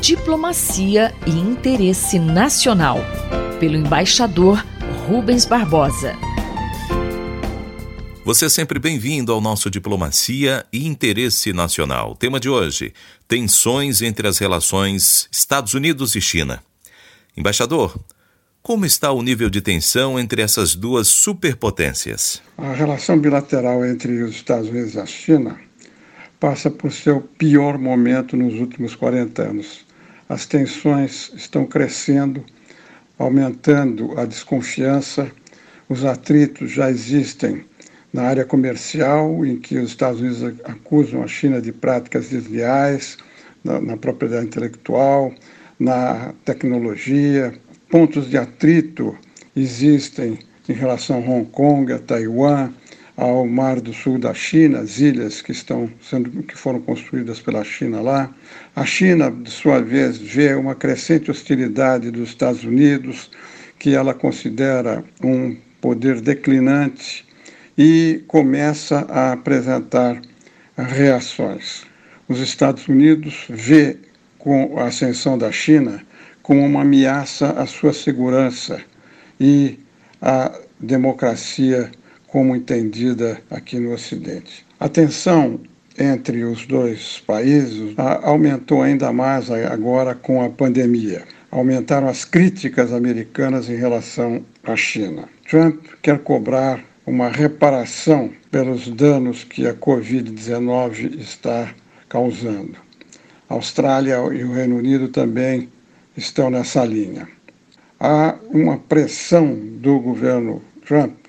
Diplomacia e Interesse Nacional, pelo embaixador Rubens Barbosa. Você é sempre bem-vindo ao nosso Diplomacia e Interesse Nacional. Tema de hoje: tensões entre as relações Estados Unidos e China. Embaixador, como está o nível de tensão entre essas duas superpotências? A relação bilateral entre os Estados Unidos e a China passa por seu pior momento nos últimos 40 anos. As tensões estão crescendo, aumentando a desconfiança, os atritos já existem na área comercial, em que os Estados Unidos acusam a China de práticas desleais na, na propriedade intelectual, na tecnologia. Pontos de atrito existem em relação a Hong Kong, a Taiwan, ao Mar do Sul da China, as ilhas que estão sendo que foram construídas pela China lá. A China, de sua vez, vê uma crescente hostilidade dos Estados Unidos, que ela considera um poder declinante e começa a apresentar reações. Os Estados Unidos vê com a ascensão da China como uma ameaça à sua segurança e à democracia como entendida aqui no Ocidente. A tensão entre os dois países aumentou ainda mais agora com a pandemia. Aumentaram as críticas americanas em relação à China. Trump quer cobrar uma reparação pelos danos que a Covid-19 está causando. A Austrália e o Reino Unido também estão nessa linha. Há uma pressão do governo Trump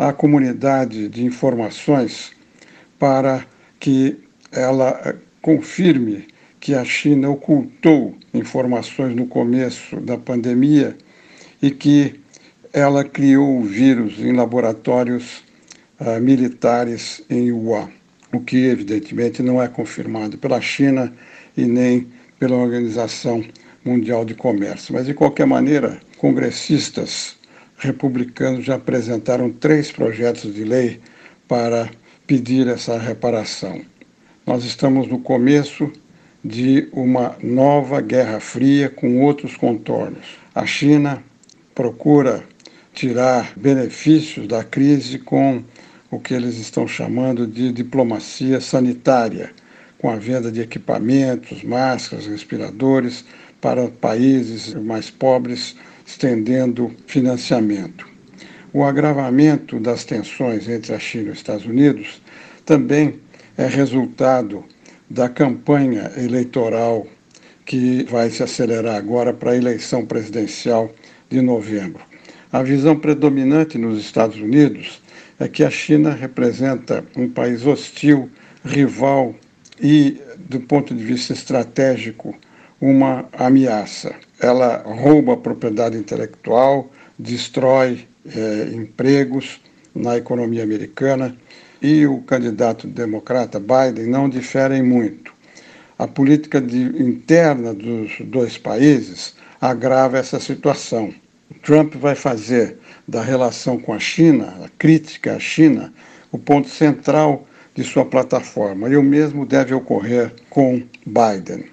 à comunidade de informações para que ela confirme que a China ocultou informações no começo da pandemia e que ela criou o vírus em laboratórios uh, militares em Wuhan, o que evidentemente não é confirmado pela China e nem pela Organização Mundial de Comércio. Mas, de qualquer maneira, congressistas republicanos já apresentaram três projetos de lei para pedir essa reparação. Nós estamos no começo de uma nova Guerra Fria com outros contornos. A China procura tirar benefícios da crise com o que eles estão chamando de diplomacia sanitária, com a venda de equipamentos, máscaras, respiradores para países mais pobres, estendendo financiamento. O agravamento das tensões entre a China e os Estados Unidos também é resultado da campanha eleitoral que vai se acelerar agora para a eleição presidencial de novembro. A visão predominante nos Estados Unidos é que a China representa um país hostil, rival e, do ponto de vista estratégico, uma ameaça. Ela rouba a propriedade intelectual, destrói eh, empregos na economia americana e o candidato democrata Biden não diferem muito. A política de, interna dos dois países agrava essa situação. Trump vai fazer da relação com a China, a crítica à China, o ponto central de sua plataforma, e o mesmo deve ocorrer com Biden.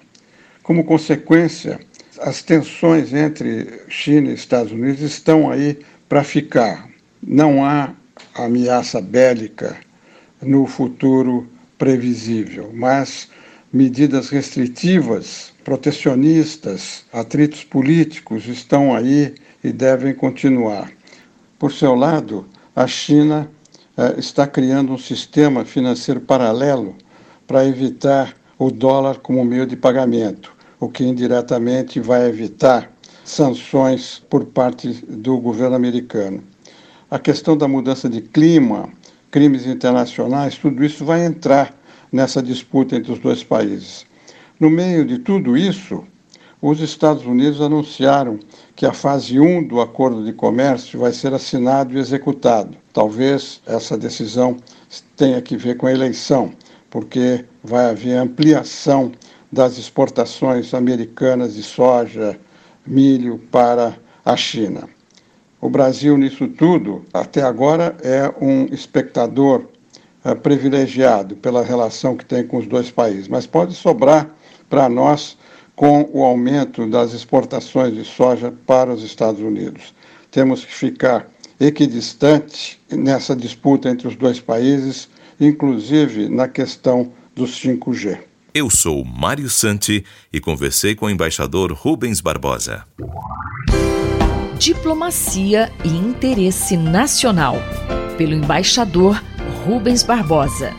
Como consequência, as tensões entre China e Estados Unidos estão aí para ficar. Não há ameaça bélica no futuro previsível, mas medidas restritivas, protecionistas, atritos políticos estão aí e devem continuar. Por seu lado, a China eh, está criando um sistema financeiro paralelo para evitar o dólar como meio de pagamento, o que indiretamente vai evitar sanções por parte do governo americano. A questão da mudança de clima, crimes internacionais, tudo isso vai entrar nessa disputa entre os dois países. No meio de tudo isso, os Estados Unidos anunciaram que a fase 1 do acordo de comércio vai ser assinado e executado. Talvez essa decisão tenha que ver com a eleição, porque vai haver ampliação das exportações americanas de soja, milho para a China. O Brasil, nisso tudo, até agora, é um espectador é, privilegiado pela relação que tem com os dois países, mas pode sobrar para nós com o aumento das exportações de soja para os Estados Unidos. Temos que ficar equidistante nessa disputa entre os dois países, inclusive na questão dos 5G. Eu sou Mário Santi e conversei com o embaixador Rubens Barbosa. Diplomacia e interesse nacional, pelo embaixador Rubens Barbosa.